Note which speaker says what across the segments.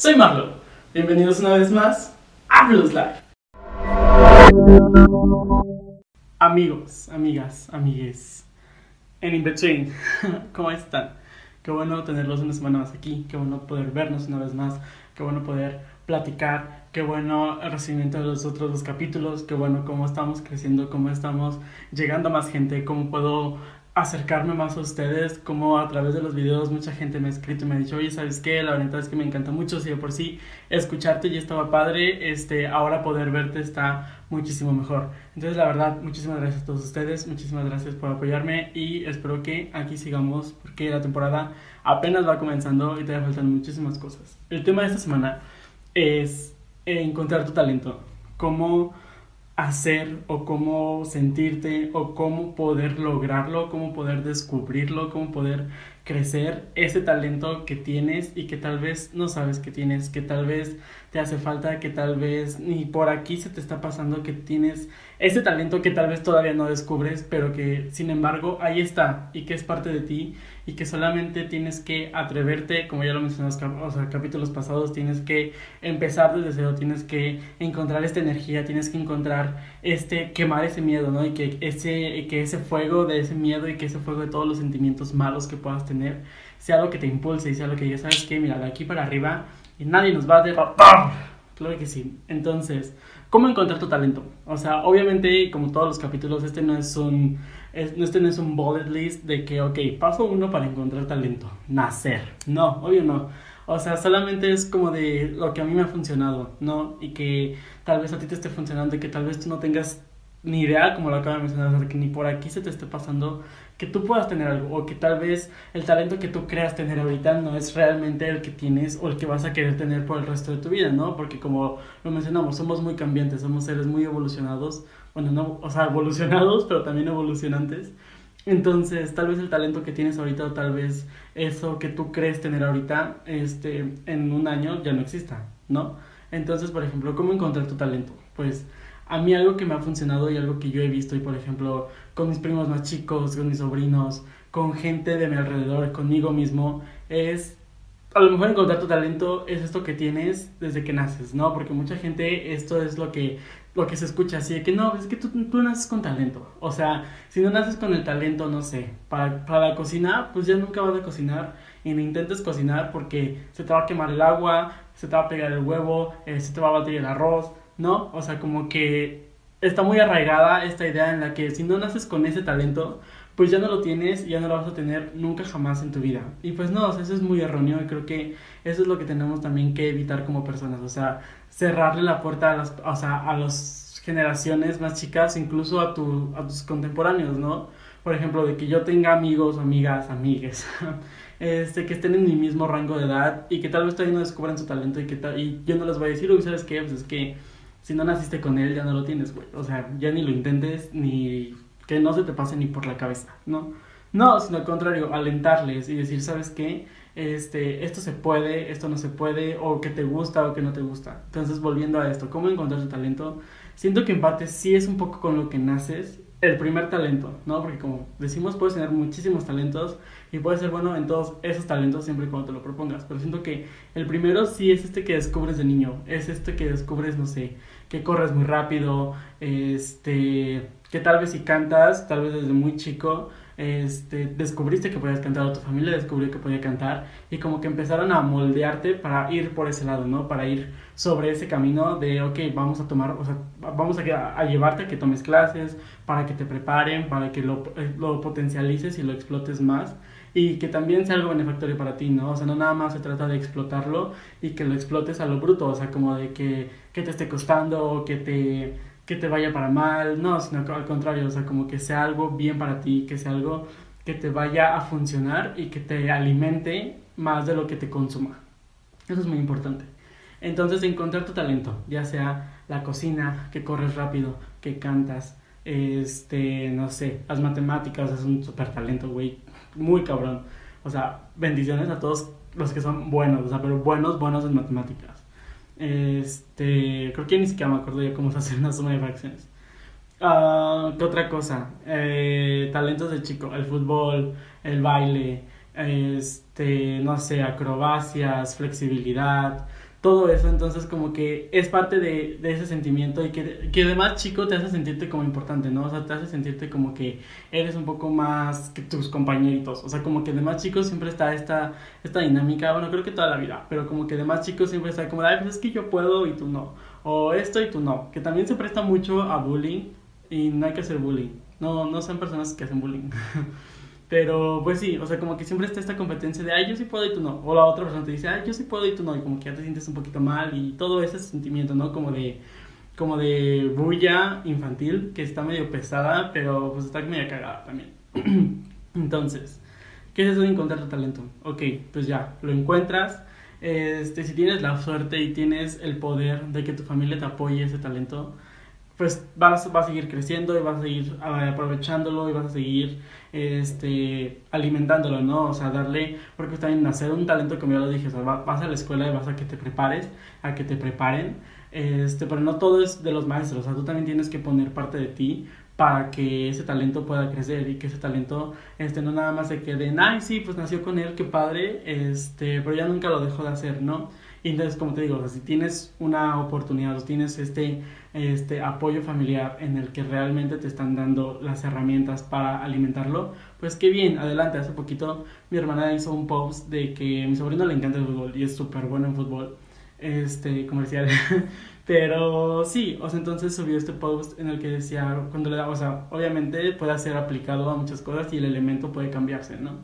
Speaker 1: Soy Marlo. Bienvenidos una vez más a Blues Live. Amigos, amigas, amigues, en In Between, ¿cómo están? Qué bueno tenerlos una semana más aquí, qué bueno poder vernos una vez más, qué bueno poder platicar, qué bueno el recibimiento de los otros dos capítulos, qué bueno cómo estamos creciendo, cómo estamos llegando a más gente, cómo puedo acercarme más a ustedes, como a través de los videos mucha gente me ha escrito y me ha dicho, oye, ¿sabes qué? La verdad es que me encanta mucho, si de por sí escucharte ya estaba padre, este, ahora poder verte está muchísimo mejor. Entonces, la verdad, muchísimas gracias a todos ustedes, muchísimas gracias por apoyarme y espero que aquí sigamos porque la temporada apenas va comenzando y te faltan muchísimas cosas. El tema de esta semana es encontrar tu talento, cómo hacer o cómo sentirte o cómo poder lograrlo, cómo poder descubrirlo, cómo poder crecer ese talento que tienes y que tal vez no sabes que tienes, que tal vez te hace falta, que tal vez ni por aquí se te está pasando que tienes ese talento que tal vez todavía no descubres, pero que sin embargo ahí está y que es parte de ti y que solamente tienes que atreverte, como ya lo mencionamos o sea, capítulos pasados, tienes que empezar desde cero, tienes que encontrar esta energía, tienes que encontrar este, quemar ese miedo, ¿no? Y que ese, que ese fuego de ese miedo y que ese fuego de todos los sentimientos malos que puedas tener sea lo que te impulse y sea lo que ya sabes que, mira, de aquí para arriba y nadie nos va a derrotar. Claro que sí. Entonces, ¿cómo encontrar tu talento? O sea, obviamente, como todos los capítulos, este no es un este no es un bullet list de que, ok, paso uno para encontrar talento, nacer. No, obvio no. O sea, solamente es como de lo que a mí me ha funcionado, ¿no? Y que tal vez a ti te esté funcionando y que tal vez tú no tengas ni idea, como lo acabo de mencionar, que ni por aquí se te esté pasando que tú puedas tener algo o que tal vez el talento que tú creas tener ahorita no es realmente el que tienes o el que vas a querer tener por el resto de tu vida, ¿no? Porque como lo mencionamos, somos muy cambiantes, somos seres muy evolucionados bueno, no, o sea, evolucionados, pero también evolucionantes. Entonces, tal vez el talento que tienes ahorita o tal vez eso que tú crees tener ahorita, este, en un año ya no exista, ¿no? Entonces, por ejemplo, ¿cómo encontrar tu talento? Pues a mí algo que me ha funcionado y algo que yo he visto y por ejemplo con mis primos más chicos, con mis sobrinos, con gente de mi alrededor, conmigo mismo, es a lo mejor encontrar tu talento es esto que tienes desde que naces, ¿no? Porque mucha gente esto es lo que lo que se escucha así de que no, es que tú, tú naces con talento. O sea, si no naces con el talento, no sé, para, para cocinar, pues ya nunca vas a cocinar y no intentes cocinar porque se te va a quemar el agua, se te va a pegar el huevo, eh, se te va a batir el arroz, ¿no? O sea, como que está muy arraigada esta idea en la que si no naces con ese talento, pues ya no lo tienes y ya no lo vas a tener nunca jamás en tu vida. Y pues no, eso es muy erróneo y creo que eso es lo que tenemos también que evitar como personas, o sea, cerrarle la puerta a las, o sea, a las generaciones más chicas, incluso a, tu, a tus contemporáneos, ¿no? Por ejemplo, de que yo tenga amigos, amigas, amigues, este, que estén en mi mismo rango de edad y que tal vez todavía no descubran su talento y que y yo no les voy a decir, uy, ¿sabes qué? Pues es que si no naciste con él, ya no lo tienes, güey. O sea, ya ni lo intentes, ni que no se te pase ni por la cabeza, ¿no? No, sino al contrario, alentarles y decir, ¿sabes qué? Este, esto se puede, esto no se puede, o que te gusta o que no te gusta. Entonces, volviendo a esto, ¿cómo encontrar tu talento? Siento que en parte sí es un poco con lo que naces, el primer talento, ¿no? Porque como decimos, puedes tener muchísimos talentos y puedes ser bueno en todos esos talentos siempre y cuando te lo propongas. Pero siento que el primero sí es este que descubres de niño, es este que descubres, no sé, que corres muy rápido, este que tal vez si cantas, tal vez desde muy chico, este, descubriste que podías cantar o tu familia descubrió que podía cantar y como que empezaron a moldearte para ir por ese lado, ¿no? Para ir sobre ese camino de, ok, vamos a tomar, o sea, vamos a, llevarte a que tomes clases, para que te preparen, para que lo, eh, lo potencialices y lo explotes más y que también sea algo benefactorio para ti, ¿no? O sea, no nada más se trata de explotarlo y que lo explotes a lo bruto, o sea, como de que, que te esté costando o que te que te vaya para mal, no, sino al contrario, o sea, como que sea algo bien para ti, que sea algo que te vaya a funcionar y que te alimente más de lo que te consuma. Eso es muy importante. Entonces, encontrar tu talento, ya sea la cocina, que corres rápido, que cantas, este, no sé, las matemáticas es un super talento, güey, muy cabrón. O sea, bendiciones a todos los que son buenos, o sea, pero buenos, buenos en matemáticas. Este, creo que ni siquiera me acuerdo ya cómo se hace una suma de fracciones. Uh, ¿Qué otra cosa? Eh, talentos de chico, el fútbol, el baile, este, no sé, acrobacias, flexibilidad, todo eso, entonces como que es parte de, de ese sentimiento y que, que además chico te hace sentirte como importante, ¿no? O sea, te hace sentirte como que eres un poco más que tus compañeritos, o sea, como que de más chicos siempre está esta, esta dinámica, bueno, creo que toda la vida, pero como que de más chicos siempre está como, ay, pues es que yo puedo y tú no, o esto y tú no, que también se presta mucho a bullying y no hay que hacer bullying, no, no sean personas que hacen bullying. Pero pues sí, o sea, como que siempre está esta competencia de, ay, yo sí puedo y tú no. O la otra persona te dice, ay, yo sí puedo y tú no. Y como que ya te sientes un poquito mal y todo ese sentimiento, ¿no? Como de, como de bulla infantil, que está medio pesada, pero pues está medio cagada también. Entonces, ¿qué es eso de encontrar tu talento? Ok, pues ya, lo encuentras. Este, si tienes la suerte y tienes el poder de que tu familia te apoye ese talento, pues vas, vas a seguir creciendo y vas a seguir eh, aprovechándolo y vas a seguir este, alimentándolo, ¿no? O sea, darle, porque también hacer un talento, como ya lo dije, o sea, vas a la escuela y vas a que te prepares, a que te preparen, este, pero no todo es de los maestros, o sea, tú también tienes que poner parte de ti para que ese talento pueda crecer y que ese talento este, no nada más se quede en, ay, sí, pues nació con él, qué padre, este, pero ya nunca lo dejó de hacer, ¿no? Y entonces, como te digo, o sea, si tienes una oportunidad o tienes este, este apoyo familiar en el que realmente te están dando las herramientas para alimentarlo, pues qué bien, adelante. Hace poquito mi hermana hizo un post de que a mi sobrino le encanta el fútbol y es súper bueno en fútbol, este, comercial. Pero sí, o sea, entonces subió este post en el que decía, cuando le da, o sea, obviamente puede ser aplicado a muchas cosas y el elemento puede cambiarse, ¿no?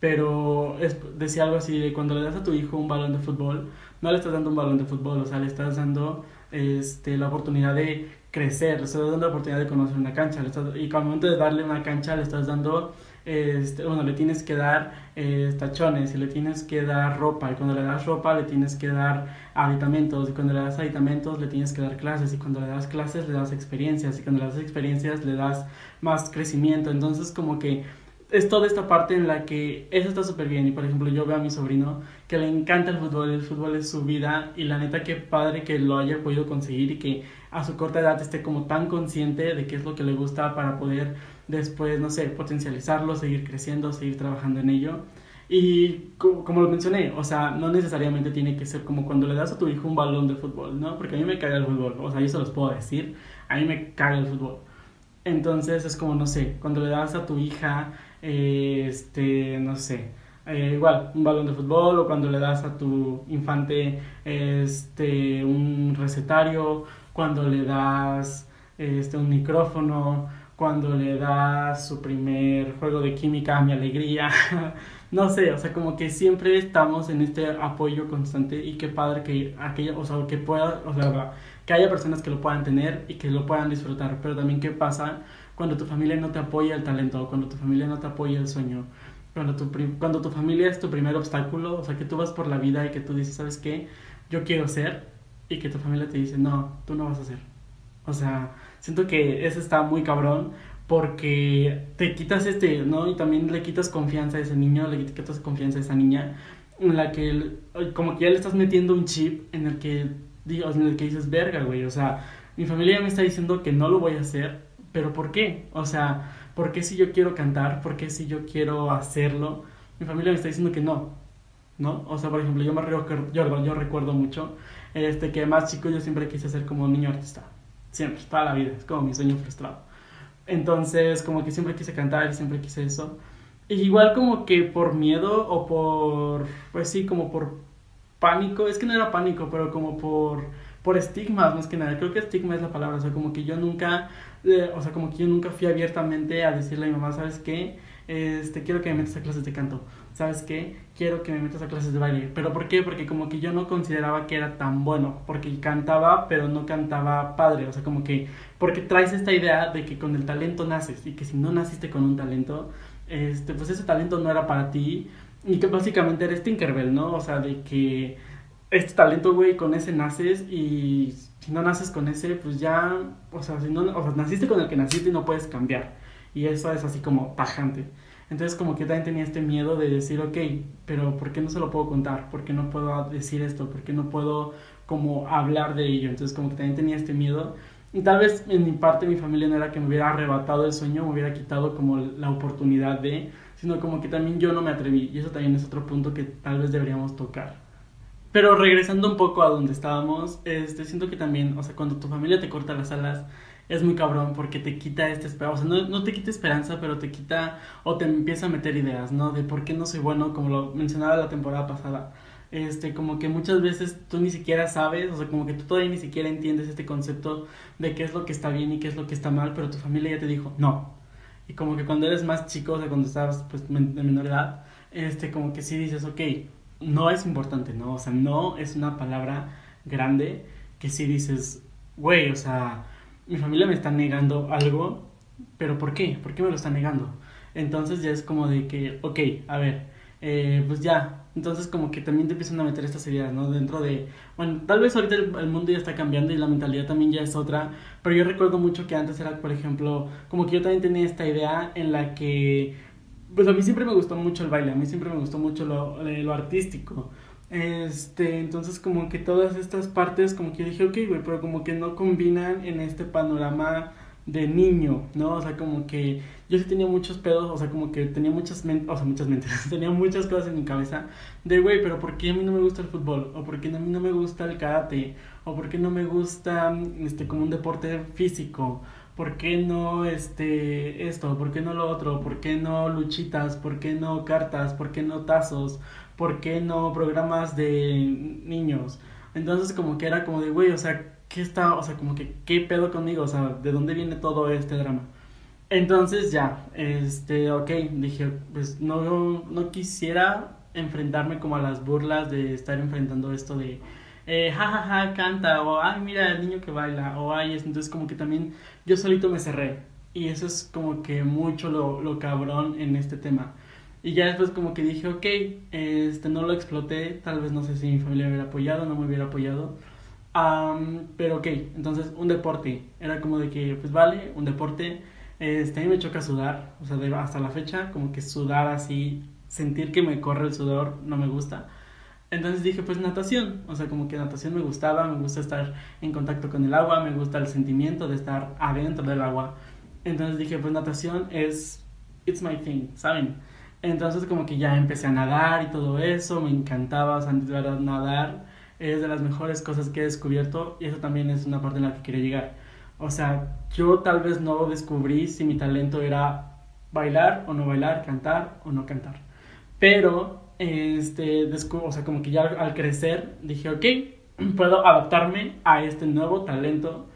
Speaker 1: Pero decía algo así de cuando le das a tu hijo un balón de fútbol, no le estás dando un balón de fútbol, o sea, le estás dando este, la oportunidad de crecer, le estás dando la oportunidad de conocer una cancha, le estás, y al momento de darle una cancha le estás dando, este, bueno, le tienes que dar eh, tachones y le tienes que dar ropa, y cuando le das ropa le tienes que dar aditamentos, y cuando le das aditamentos le tienes que dar clases, y cuando le das clases le das experiencias, y cuando le das experiencias le das más crecimiento, entonces como que es toda esta parte en la que eso está súper bien. Y por ejemplo, yo veo a mi sobrino que le encanta el fútbol, el fútbol es su vida. Y la neta, qué padre que lo haya podido conseguir y que a su corta edad esté como tan consciente de qué es lo que le gusta para poder después, no sé, potencializarlo, seguir creciendo, seguir trabajando en ello. Y como, lo mencioné, o sea, no necesariamente tiene que ser como cuando le das a tu hijo un balón de fútbol, ¿no? Porque a mí me cae el fútbol, o sea, yo se los puedo decir, a mí me cae el fútbol. Entonces es como, no sé, cuando le das a tu hija este, no sé, eh, igual, un balón de fútbol o cuando le das a tu infante este, un recetario, cuando le das este, un micrófono, cuando le das su primer juego de química, mi alegría, no sé, o sea, como que siempre estamos en este apoyo constante y qué padre que aquella, o sea, que pueda, o sea, que haya personas que lo puedan tener y que lo puedan disfrutar, pero también qué pasa cuando tu familia no te apoya el talento, cuando tu familia no te apoya el sueño, cuando tu, cuando tu familia es tu primer obstáculo, o sea, que tú vas por la vida y que tú dices, ¿sabes qué? Yo quiero ser, y que tu familia te dice, no, tú no vas a ser. O sea, siento que eso está muy cabrón porque te quitas este, ¿no? Y también le quitas confianza a ese niño, le quitas confianza a esa niña, en la que como que ya le estás metiendo un chip en el que, en el que dices, verga, güey, o sea, mi familia me está diciendo que no lo voy a hacer, pero ¿por qué? O sea, ¿por qué si yo quiero cantar? ¿Por qué si yo quiero hacerlo? Mi familia me está diciendo que no, ¿no? O sea, por ejemplo, yo me yo, yo recuerdo mucho este, que más chico yo siempre quise ser como un niño artista. Siempre, toda la vida, es como mi sueño frustrado. Entonces, como que siempre quise cantar y siempre quise eso. Y igual como que por miedo o por, pues sí, como por pánico, es que no era pánico, pero como por, por estigmas más que nada. Creo que estigma es la palabra, o sea, como que yo nunca o sea, como que yo nunca fui abiertamente a decirle a mi mamá, ¿sabes qué? Este, quiero que me metas a clases de canto, ¿sabes qué? Quiero que me metas a clases de baile. ¿Pero por qué? Porque como que yo no consideraba que era tan bueno, porque cantaba, pero no cantaba padre, o sea, como que, porque traes esta idea de que con el talento naces y que si no naciste con un talento, este, pues ese talento no era para ti y que básicamente eres Tinkerbell, ¿no? O sea, de que este talento, güey, con ese naces y si no naces con ese, pues ya, o sea, si no, o sea, naciste con el que naciste y no puedes cambiar. Y eso es así como tajante. Entonces como que también tenía este miedo de decir, ok, pero ¿por qué no se lo puedo contar? ¿Por qué no puedo decir esto? ¿Por qué no puedo como hablar de ello? Entonces como que también tenía este miedo. Y tal vez en mi parte mi familia no era que me hubiera arrebatado el sueño, me hubiera quitado como la oportunidad de, sino como que también yo no me atreví. Y eso también es otro punto que tal vez deberíamos tocar. Pero regresando un poco a donde estábamos, este, siento que también, o sea, cuando tu familia te corta las alas, es muy cabrón porque te quita este esperanza, o sea, no, no te quita esperanza, pero te quita o te empieza a meter ideas, ¿no? De por qué no soy bueno, como lo mencionaba la temporada pasada. Este, como que muchas veces tú ni siquiera sabes, o sea, como que tú todavía ni siquiera entiendes este concepto de qué es lo que está bien y qué es lo que está mal, pero tu familia ya te dijo, no. Y como que cuando eres más chico, o sea, cuando estás pues de menor edad, este, como que sí dices, ok, no es importante, ¿no? O sea, no es una palabra grande que sí dices, güey, o sea, mi familia me está negando algo, pero ¿por qué? ¿Por qué me lo está negando? Entonces ya es como de que, ok, a ver, eh, pues ya, entonces como que también te empiezan a meter estas ideas, ¿no? Dentro de, bueno, tal vez ahorita el, mundo ya está cambiando y la mentalidad también ya es otra, pero yo recuerdo mucho que antes era, por ejemplo, como que yo también tenía esta idea en la que, pues a mí siempre me gustó mucho el baile, a mí siempre me gustó mucho lo, eh, lo artístico. Este, entonces como que todas estas partes como que dije, ok, güey, pero como que no combinan en este panorama de niño, ¿no? O sea, como que yo sí tenía muchos pedos, o sea, como que tenía muchas mentes, o sea, muchas mentes, tenía muchas cosas en mi cabeza de, güey, pero ¿por qué a mí no me gusta el fútbol? ¿O por qué a mí no me gusta el karate? ¿O por qué no me gusta, este, como un deporte físico? ¿Por qué no, este, esto? ¿Por qué no lo otro? ¿Por qué no luchitas? ¿Por qué no cartas? ¿Por qué no tazos? ¿por qué no programas de niños? Entonces como que era como de, güey, o sea, ¿qué está, o sea, como que, ¿qué pedo conmigo? O sea, ¿de dónde viene todo este drama? Entonces ya, este, ok, dije, pues no, no quisiera enfrentarme como a las burlas de estar enfrentando esto de, eh, jajaja, ja, ja, canta, o ay, mira el niño que baila, o ay, entonces como que también yo solito me cerré. Y eso es como que mucho lo, lo cabrón en este tema. Y ya después como que dije, ok, este, no lo exploté, tal vez no sé si mi familia me hubiera apoyado, no me hubiera apoyado. pero ok, entonces un deporte, era como de que, pues vale, un deporte, este, a mí me choca sudar, o sea, hasta la fecha, como que sudar así, sentir que me corre el sudor, no me gusta. Entonces dije, pues natación, o sea, como que natación me gustaba, me gusta estar en contacto con el agua, me gusta el sentimiento de estar adentro del agua. Entonces dije, pues natación es, it's my thing, ¿saben? Entonces como que ya empecé a nadar y todo eso, me encantaba, o sea, nadar es de las mejores cosas que he descubierto y eso también es una parte en la que quería llegar. O sea, yo tal vez no descubrí si mi talento era bailar o no bailar, cantar o no cantar. Pero, este, o sea, como que ya al crecer dije, ok, puedo adaptarme a este nuevo talento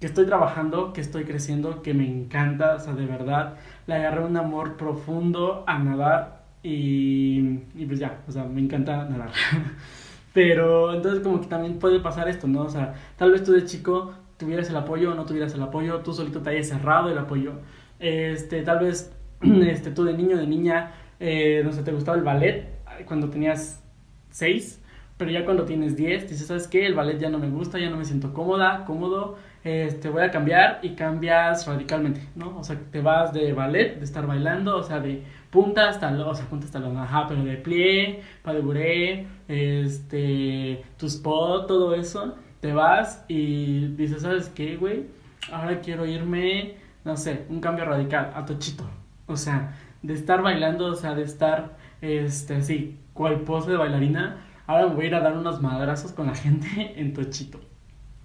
Speaker 1: que estoy trabajando, que estoy creciendo, que me encanta, o sea, de verdad, le agarré un amor profundo a nadar y, y pues ya, o sea, me encanta nadar. Pero entonces como que también puede pasar esto, ¿no? O sea, tal vez tú de chico tuvieras el apoyo o no tuvieras el apoyo, tú solito te hayas cerrado el apoyo. Este, tal vez este, tú de niño, de niña, eh, no sé, te gustaba el ballet cuando tenías 6, pero ya cuando tienes 10, dices, ¿sabes qué? El ballet ya no me gusta, ya no me siento cómoda, cómodo, este, voy a cambiar y cambias radicalmente, ¿no? O sea, te vas de ballet, de estar bailando, o sea, de punta hasta, o sea, punta hasta la, ajá, pero de plie, pas de bourrée, este, tu spot, todo eso, te vas y dices, ¿sabes qué, güey? Ahora quiero irme, no sé, un cambio radical, a tochito, o sea, de estar bailando, o sea, de estar, este, así, cual pose de bailarina, ahora me voy a ir a dar unos madrazos con la gente en tochito.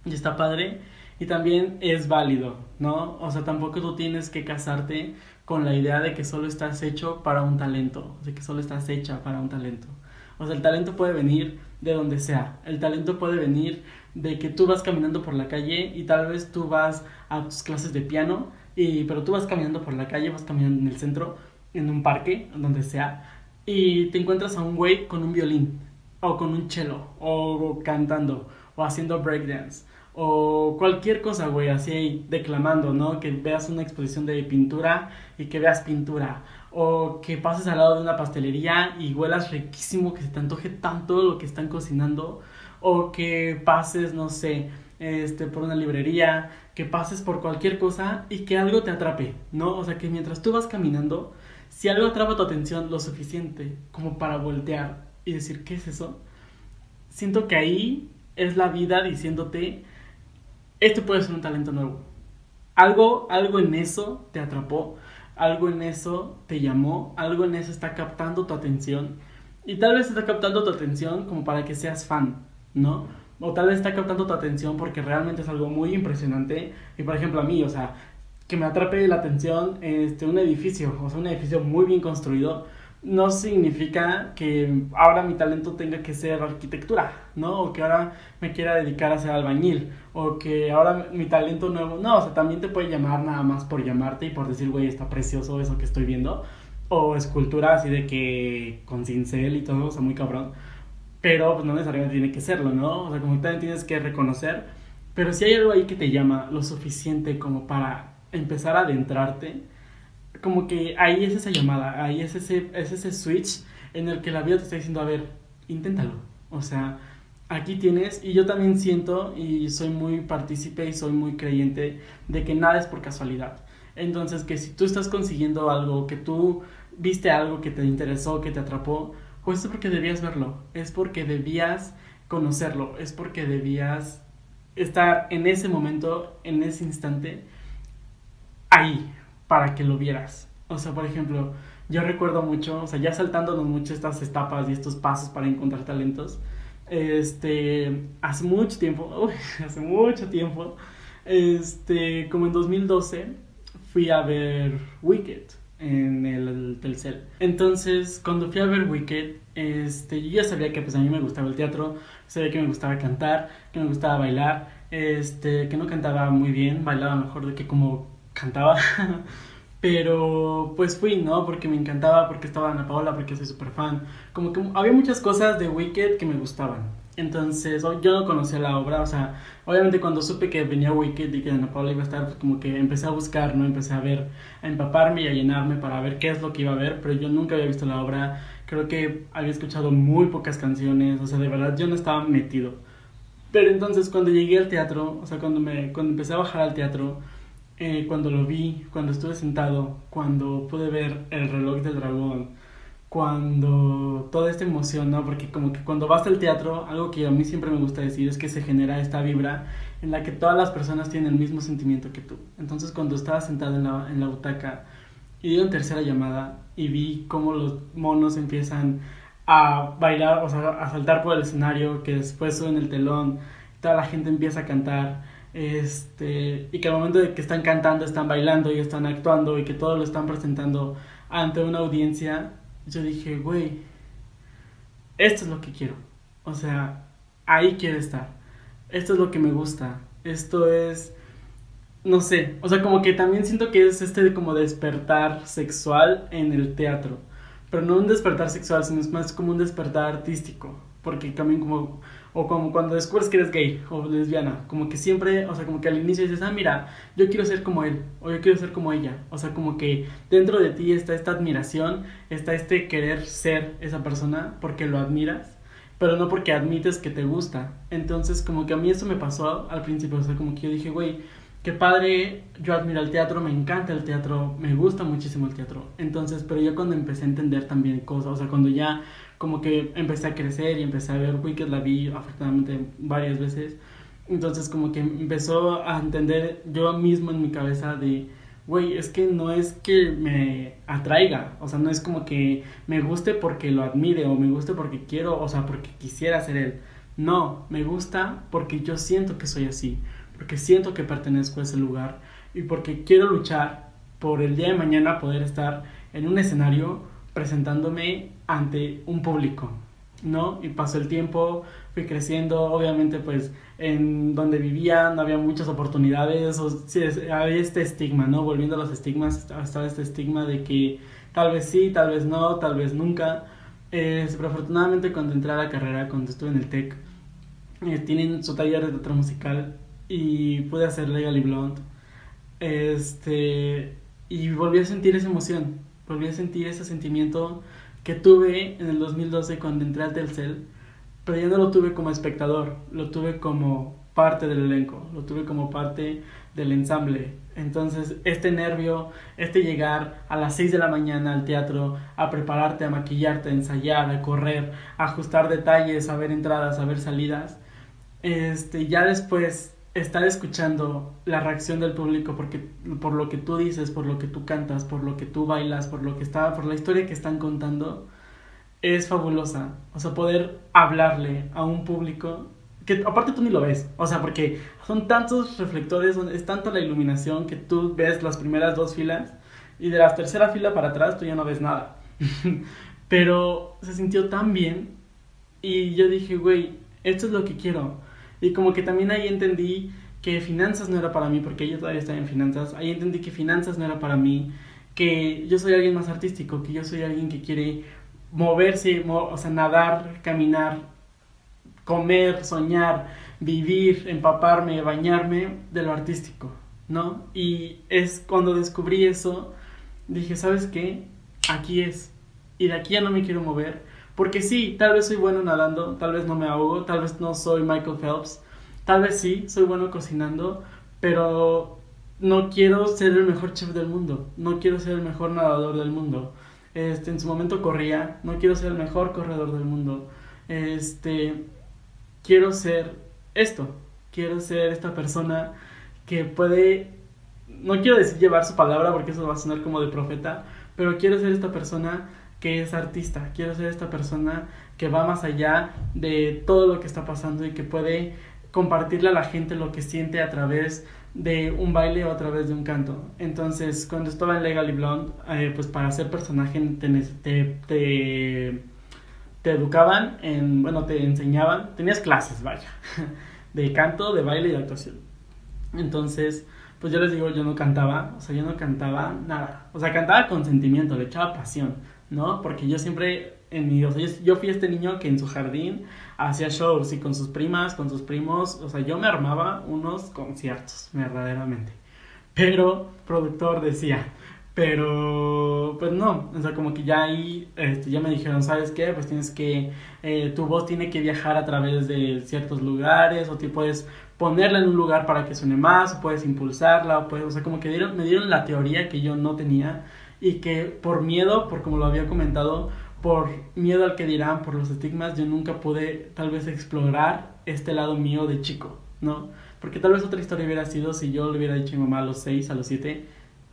Speaker 1: Y está padre y también es válido, ¿no? O sea, tampoco tú tienes que casarte con la idea de que solo estás hecho para un talento, de que solo estás hecha para un talento. O sea, el talento puede venir de donde sea. El talento puede venir de que tú vas caminando por la calle y tal vez tú vas a tus clases de piano, y, pero tú vas caminando por la calle, vas caminando en el centro, en un parque, donde sea, y te encuentras a un güey con un violín, o con un cello, o cantando, o haciendo breakdance o cualquier cosa, güey, así declamando, ¿no? Que veas una exposición de pintura y que veas pintura. O que pases al lado de una pastelería y huelas riquísimo, que se te antoje tanto lo que están cocinando. O que pases, no sé, este, por una librería, que pases por cualquier cosa y que algo te atrape, ¿no? O sea, que mientras tú vas caminando, si algo atrapa tu atención lo suficiente como para voltear y decir, ¿qué es eso? Siento que ahí es la vida diciéndote, este puede ser un talento nuevo. Algo, algo en eso te atrapó, algo en eso te llamó, algo en eso está captando tu atención y tal vez está captando tu atención como para que seas fan, ¿no? O tal vez está captando tu atención porque realmente es algo muy impresionante. Y por ejemplo a mí, o sea, que me atrape la atención este, un edificio, o sea, un edificio muy bien construido, no significa que ahora mi talento tenga que ser arquitectura, ¿no? O que ahora me quiera dedicar a ser albañil, o que ahora mi talento nuevo, no, o sea, también te puede llamar nada más por llamarte y por decir, güey, está precioso eso que estoy viendo, o escultura así de que con cincel y todo, o sea, muy cabrón, pero pues no necesariamente tiene que serlo, ¿no? O sea, como que también tienes que reconocer, pero si hay algo ahí que te llama lo suficiente como para empezar a adentrarte, como que ahí es esa llamada, ahí es ese, es ese switch en el que la vida te está diciendo, a ver, inténtalo. O sea, aquí tienes, y yo también siento, y soy muy partícipe y soy muy creyente de que nada es por casualidad. Entonces, que si tú estás consiguiendo algo, que tú viste algo que te interesó, que te atrapó, pues es porque debías verlo, es porque debías conocerlo, es porque debías estar en ese momento, en ese instante, ahí, para que lo vieras. O sea, por ejemplo, yo recuerdo mucho, o sea, ya saltándonos mucho estas etapas y estos pasos para encontrar talentos, este, hace mucho tiempo, uy, hace mucho tiempo, este, como en 2012, fui a ver Wicked en el Telcel. Entonces, cuando fui a ver Wicked, este, yo ya sabía que pues a mí me gustaba el teatro, sabía que me gustaba cantar, que me gustaba bailar, este, que no cantaba muy bien, bailaba mejor de que como cantaba. Pero pues fui, ¿no? Porque me encantaba, porque estaba Ana Paola, porque soy súper fan. Como que había muchas cosas de Wicked que me gustaban. Entonces, yo no conocía la obra, o sea, obviamente cuando supe que venía Wicked y que Ana Paola iba a estar, pues como que empecé a buscar, ¿no? Empecé a ver, a empaparme y a llenarme para ver qué es lo que iba a ver, pero yo nunca había visto la obra. Creo que había escuchado muy pocas canciones, o sea, de verdad yo no estaba metido. Pero entonces cuando llegué al teatro, o sea, cuando, me, cuando empecé a bajar al teatro, eh, cuando lo vi, cuando estuve sentado, cuando pude ver el reloj del dragón, cuando toda esta emoción, ¿no? Porque como que cuando vas al teatro, algo que a mí siempre me gusta decir es que se genera esta vibra en la que todas las personas tienen el mismo sentimiento que tú. Entonces cuando estaba sentado en la, en la butaca y dio tercera llamada y vi cómo los monos empiezan a bailar, o sea, a saltar por el escenario, que después suben el telón, toda la gente empieza a cantar este, y que al momento de que están cantando, están bailando y están actuando y que todo lo están presentando ante una audiencia, yo dije, güey, esto es lo que quiero. O sea, ahí quiero estar. Esto es lo que me gusta. Esto es, no sé, o sea, como que también siento que es este como despertar sexual en el teatro. Pero no un despertar sexual, sino es más como un despertar artístico. Porque también como o como cuando descubres que eres gay o lesbiana, como que siempre, o sea, como que al inicio dices, ah, mira, yo quiero ser como él, o yo quiero ser como ella. O sea, como que dentro de ti está esta admiración, está este querer ser esa persona porque lo admiras, pero no porque admites que te gusta. Entonces, como que a mí eso me pasó al principio, o sea, como que yo dije, güey, qué padre, yo admiro el teatro, me encanta el teatro, me gusta muchísimo el teatro. Entonces, pero yo cuando empecé a entender también cosas, o sea, cuando ya como que empecé a crecer y empecé a ver Wicked, la vi afortunadamente varias veces. Entonces como que empezó a entender yo mismo en mi cabeza de, güey, es que no es que me atraiga, o sea, no es como que me guste porque lo admire o me guste porque quiero, o sea, porque quisiera ser él. No, me gusta porque yo siento que soy así, porque siento que pertenezco a ese lugar y porque quiero luchar por el día de mañana poder estar en un escenario presentándome ante un público, ¿no? Y pasó el tiempo, fui creciendo, obviamente pues en donde vivía no había muchas oportunidades, o, había este estigma, ¿no? Volviendo a los estigmas, estaba este estigma de que tal vez sí, tal vez no, tal vez nunca. Eh, pero afortunadamente cuando entré a la carrera, cuando estuve en el TEC, eh, tienen su taller de teatro musical y pude hacer Legally Blonde. Este, y volví a sentir esa emoción, volví a sentir ese sentimiento que tuve en el 2012 cuando entré al Telcel, pero ya no lo tuve como espectador, lo tuve como parte del elenco, lo tuve como parte del ensamble. Entonces, este nervio, este llegar a las 6 de la mañana al teatro, a prepararte, a maquillarte, a ensayar, a correr, a ajustar detalles, a ver entradas, a ver salidas, este, ya después estar escuchando la reacción del público porque por lo que tú dices, por lo que tú cantas, por lo que tú bailas, por lo que está, por la historia que están contando, es fabulosa. O sea, poder hablarle a un público que aparte tú ni lo ves. O sea, porque son tantos reflectores, es tanta la iluminación que tú ves las primeras dos filas y de la tercera fila para atrás tú ya no ves nada. Pero se sintió tan bien y yo dije, güey, esto es lo que quiero. Y como que también ahí entendí que finanzas no era para mí, porque yo todavía estaba en finanzas. Ahí entendí que finanzas no era para mí, que yo soy alguien más artístico, que yo soy alguien que quiere moverse, o sea, nadar, caminar, comer, soñar, vivir, empaparme, bañarme de lo artístico, ¿no? Y es cuando descubrí eso, dije, ¿sabes qué? Aquí es. Y de aquí ya no me quiero mover. Porque sí, tal vez soy bueno nadando, tal vez no me ahogo, tal vez no soy Michael Phelps, tal vez sí, soy bueno cocinando, pero no quiero ser el mejor chef del mundo, no quiero ser el mejor nadador del mundo. Este, en su momento corría, no quiero ser el mejor corredor del mundo. Este, quiero ser esto, quiero ser esta persona que puede, no quiero decir llevar su palabra porque eso va a sonar como de profeta, pero quiero ser esta persona que es artista, quiero ser esta persona que va más allá de todo lo que está pasando y que puede compartirle a la gente lo que siente a través de un baile o a través de un canto. Entonces, cuando estaba en Legally Blonde, eh, pues para ser personaje te, te, te, educaban, en, bueno, te enseñaban, tenías clases, vaya, de canto, de baile y de actuación. Entonces, pues yo les digo, yo no cantaba, o sea, yo no cantaba nada. O sea, cantaba con sentimiento, le echaba pasión, ¿no? Porque yo siempre, en mi, o sea, yo fui este niño que en su jardín hacía shows y con sus primas, con sus primos, o sea, yo me armaba unos conciertos, verdaderamente. Pero, productor decía, pero, pues no, o sea, como que ya ahí, este, ya me dijeron, ¿sabes qué? Pues tienes que, eh, tu voz tiene que viajar a través de ciertos lugares, o te puedes ponerla en un lugar para que suene más, o puedes impulsarla, o, puedes, o sea, como que me dieron la teoría que yo no tenía, y que por miedo, por como lo había comentado, por miedo al que dirán, por los estigmas, yo nunca pude tal vez explorar este lado mío de chico, ¿no? Porque tal vez otra historia hubiera sido si yo le hubiera dicho a mi mamá a los 6, a los 7,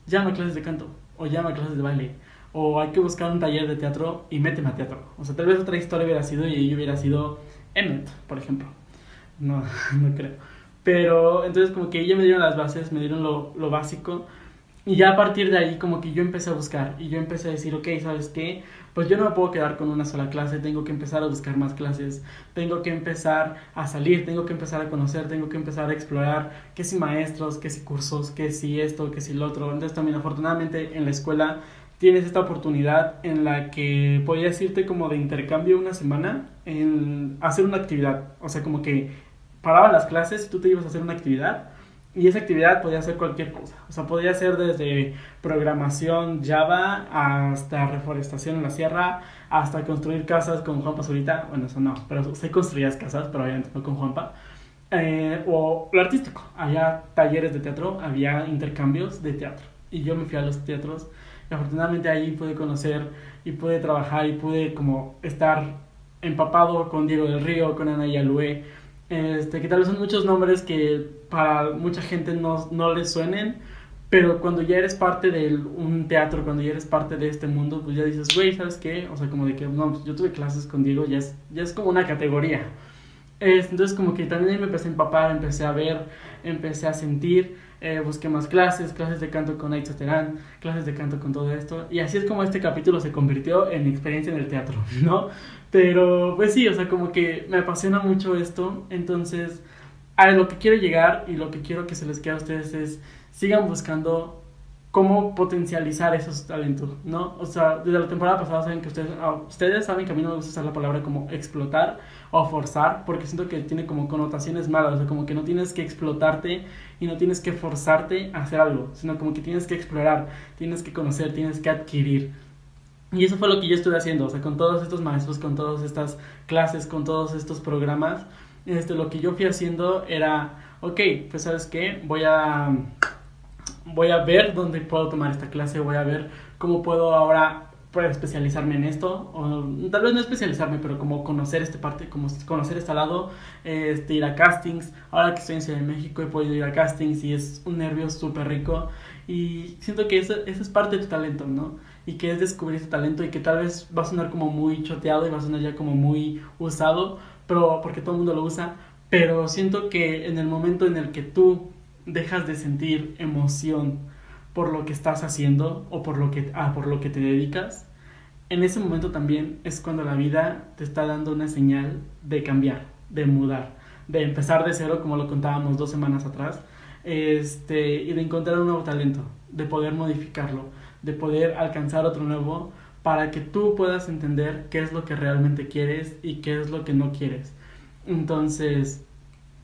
Speaker 1: llama a clases de canto, o llama a clases de baile, o hay que buscar un taller de teatro y méteme a teatro. O sea, tal vez otra historia hubiera sido y yo hubiera sido Emmet, por ejemplo. No, no creo. Pero entonces como que ella me dieron las bases, me dieron lo, lo básico. Y ya a partir de ahí como que yo empecé a buscar y yo empecé a decir, ok, ¿sabes qué? pues yo no me puedo quedar con una sola clase, tengo que empezar a buscar más clases, tengo que empezar a salir, tengo que empezar a conocer, tengo que empezar a explorar qué si maestros, qué si cursos, qué si esto, qué si lo otro. Entonces también afortunadamente en la escuela tienes esta oportunidad en la que podías irte como de intercambio una semana en hacer una actividad, o sea, como que paraban las clases y tú te ibas a hacer una actividad y esa actividad podía ser cualquier cosa. O sea, podía ser desde programación Java hasta reforestación en la sierra, hasta construir casas con Juanpa Zurita. Bueno, eso no, pero se construías casas, pero obviamente no con Juanpa. Eh, o lo artístico. Había talleres de teatro, había intercambios de teatro. Y yo me fui a los teatros. Y afortunadamente ahí pude conocer y pude trabajar y pude como estar empapado con Diego del Río, con Ana Yalué este, que tal vez son muchos nombres que para mucha gente no, no les suenen, pero cuando ya eres parte de un teatro, cuando ya eres parte de este mundo, pues ya dices, güey, ¿sabes qué? O sea, como de que, no, pues yo tuve clases con Diego, ya es, ya es como una categoría. entonces, como que también me empecé a empapar, empecé a ver, empecé a sentir, eh, busqué más clases, clases de canto con Aitza Terán, clases de canto con todo esto, y así es como este capítulo se convirtió en mi experiencia en el teatro, ¿no? Pero pues sí, o sea, como que me apasiona mucho esto, entonces a lo que quiero llegar y lo que quiero que se les quede a ustedes es sigan buscando cómo potencializar esos talentos, ¿no? O sea, desde la temporada pasada saben que ustedes, ah, ustedes saben que a mí no me gusta usar la palabra como explotar o forzar, porque siento que tiene como connotaciones malas, o sea, como que no tienes que explotarte y no tienes que forzarte a hacer algo, sino como que tienes que explorar, tienes que conocer, tienes que adquirir. Y eso fue lo que yo estuve haciendo, o sea, con todos estos maestros, con todas estas clases, con todos estos programas, este, lo que yo fui haciendo era, ok, pues sabes qué, voy a, voy a ver dónde puedo tomar esta clase, voy a ver cómo puedo ahora pues, especializarme en esto, o tal vez no especializarme, pero como conocer esta parte, como conocer este lado, este, ir a castings, ahora que estoy en Ciudad de México he podido ir a castings y es un nervio súper rico y siento que eso, eso es parte de tu talento, ¿no? y que es descubrir tu talento y que tal vez va a sonar como muy choteado y va a sonar ya como muy usado, pero porque todo el mundo lo usa, pero siento que en el momento en el que tú dejas de sentir emoción por lo que estás haciendo o por lo que, ah, por lo que te dedicas, en ese momento también es cuando la vida te está dando una señal de cambiar, de mudar, de empezar de cero, como lo contábamos dos semanas atrás, este, y de encontrar un nuevo talento, de poder modificarlo, de poder alcanzar otro nuevo, para que tú puedas entender qué es lo que realmente quieres y qué es lo que no quieres. Entonces,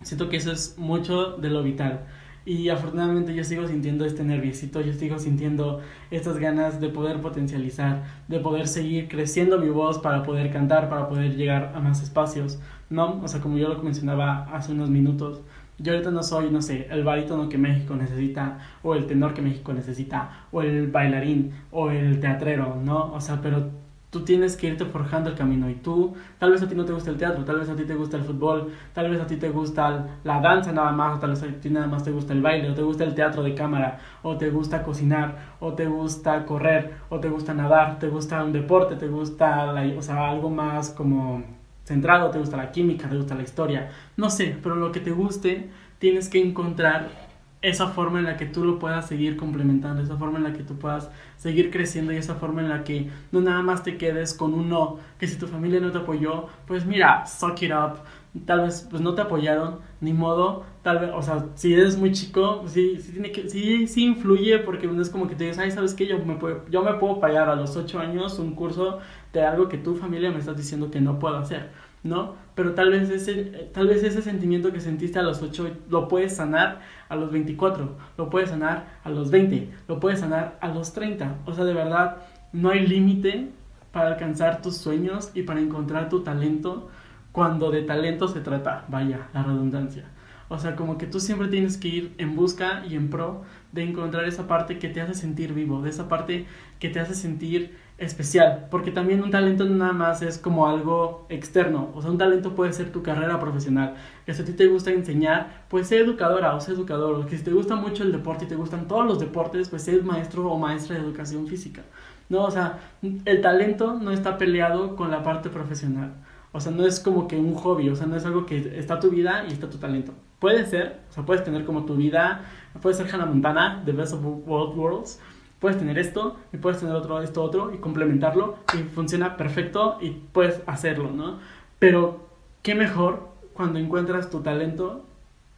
Speaker 1: siento que eso es mucho de lo vital. Y afortunadamente yo sigo sintiendo este nerviosito, yo sigo sintiendo estas ganas de poder potencializar, de poder seguir creciendo mi voz para poder cantar, para poder llegar a más espacios, ¿no? O sea, como yo lo mencionaba hace unos minutos, yo ahorita no soy, no sé, el barítono que México necesita, o el tenor que México necesita, o el bailarín, o el teatrero, ¿no? O sea, pero tú tienes que irte forjando el camino y tú, tal vez a ti no te gusta el teatro, tal vez a ti te gusta el fútbol, tal vez a ti te gusta la danza nada más, o tal vez a ti nada más te gusta el baile, o te gusta el teatro de cámara, o te gusta cocinar, o te gusta correr, o te gusta nadar, te gusta un deporte, te gusta, o sea, algo más como centrado, te gusta la química, te gusta la historia, no sé, pero lo que te guste, tienes que encontrar esa forma en la que tú lo puedas seguir complementando, esa forma en la que tú puedas seguir creciendo y esa forma en la que no nada más te quedes con un no, que si tu familia no te apoyó, pues mira, suck it up, tal vez pues no te apoyaron, ni modo, tal vez, o sea, si eres muy chico, sí, sí tiene que, sí, sí influye porque no es como que te dices, ay, ¿sabes qué? Yo me, puedo, yo me puedo pagar a los 8 años un curso de algo que tu familia me está diciendo que no puedo hacer ¿no? Pero tal vez ese, tal vez ese sentimiento que sentiste a los 8 lo puedes sanar a los 24, lo puedes sanar a los 20, lo puedes sanar a los 30. O sea, de verdad, no hay límite para alcanzar tus sueños y para encontrar tu talento cuando de talento se trata, vaya, la redundancia. O sea, como que tú siempre tienes que ir en busca y en pro de encontrar esa parte que te hace sentir vivo, de esa parte que te hace sentir especial, porque también un talento no nada más es como algo externo, o sea, un talento puede ser tu carrera profesional, que si a ti te gusta enseñar, pues sé educadora o sé educador, o que si te gusta mucho el deporte y te gustan todos los deportes, pues sé maestro o maestra de educación física, ¿no? O sea, el talento no está peleado con la parte profesional, o sea, no es como que un hobby, o sea, no es algo que está tu vida y está tu talento. Puede ser, o sea, puedes tener como tu vida, puede ser Hannah Montana, The Best of World Worlds, puedes tener esto y puedes tener otro, esto, otro y complementarlo y funciona perfecto y puedes hacerlo, ¿no? Pero qué mejor cuando encuentras tu talento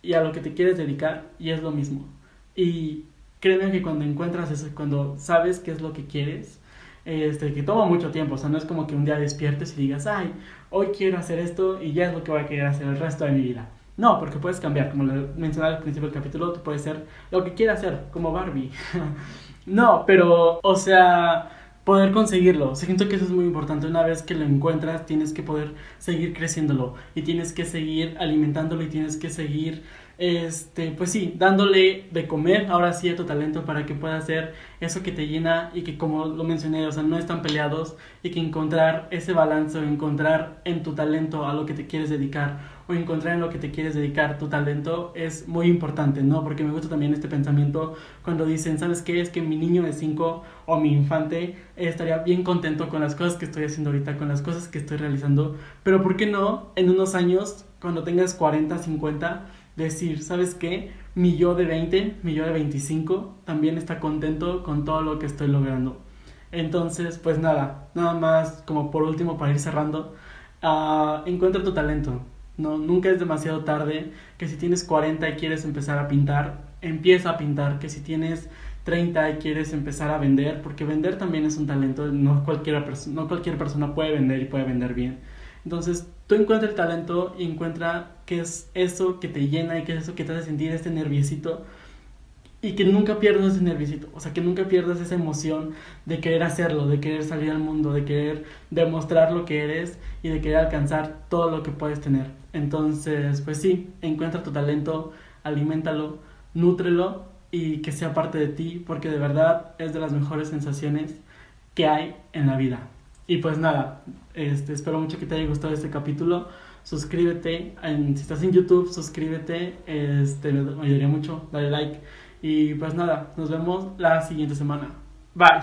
Speaker 1: y a lo que te quieres dedicar y es lo mismo. Y créeme que cuando encuentras eso, cuando sabes qué es lo que quieres, este, que toma mucho tiempo, o sea, no es como que un día despiertes y digas, ay, hoy quiero hacer esto y ya es lo que voy a querer hacer el resto de mi vida. No, porque puedes cambiar, como lo mencionaba al principio del capítulo, tú puedes ser lo que quieras hacer, como Barbie. No, pero, o sea, poder conseguirlo. Siento que eso es muy importante. Una vez que lo encuentras, tienes que poder seguir creciéndolo y tienes que seguir alimentándolo y tienes que seguir este, pues sí, dándole de comer ahora sí a tu talento para que pueda hacer eso que te llena y que como lo mencioné, o sea, no están peleados y que encontrar ese balance o encontrar en tu talento a lo que te quieres dedicar o encontrar en lo que te quieres dedicar tu talento es muy importante, ¿no? Porque me gusta también este pensamiento cuando dicen, ¿sabes qué? Es que mi niño de 5 o mi infante estaría bien contento con las cosas que estoy haciendo ahorita, con las cosas que estoy realizando, pero ¿por qué no en unos años, cuando tengas 40, 50, decir, ¿sabes qué? Mi yo de 20, mi yo de 25 también está contento con todo lo que estoy logrando. Entonces, pues nada, nada más como por último para ir cerrando, uh, encuentra tu talento. No, nunca es demasiado tarde, que si tienes 40 y quieres empezar a pintar, empieza a pintar, que si tienes 30 y quieres empezar a vender, porque vender también es un talento, no, cualquiera no cualquier persona puede vender y puede vender bien. Entonces, tú encuentra el talento y encuentra qué es eso que te llena y qué es eso que te hace sentir este nerviosito y que nunca pierdas ese nerviosito, o sea, que nunca pierdas esa emoción de querer hacerlo, de querer salir al mundo, de querer demostrar lo que eres y de querer alcanzar todo lo que puedes tener. Entonces, pues sí, encuentra tu talento, aliméntalo, nútrelo y que sea parte de ti, porque de verdad es de las mejores sensaciones que hay en la vida. Y pues nada, este, espero mucho que te haya gustado este capítulo. Suscríbete, si estás en YouTube, suscríbete, este, me ayudaría mucho, dale like. Y pues nada, nos vemos la siguiente semana. Bye.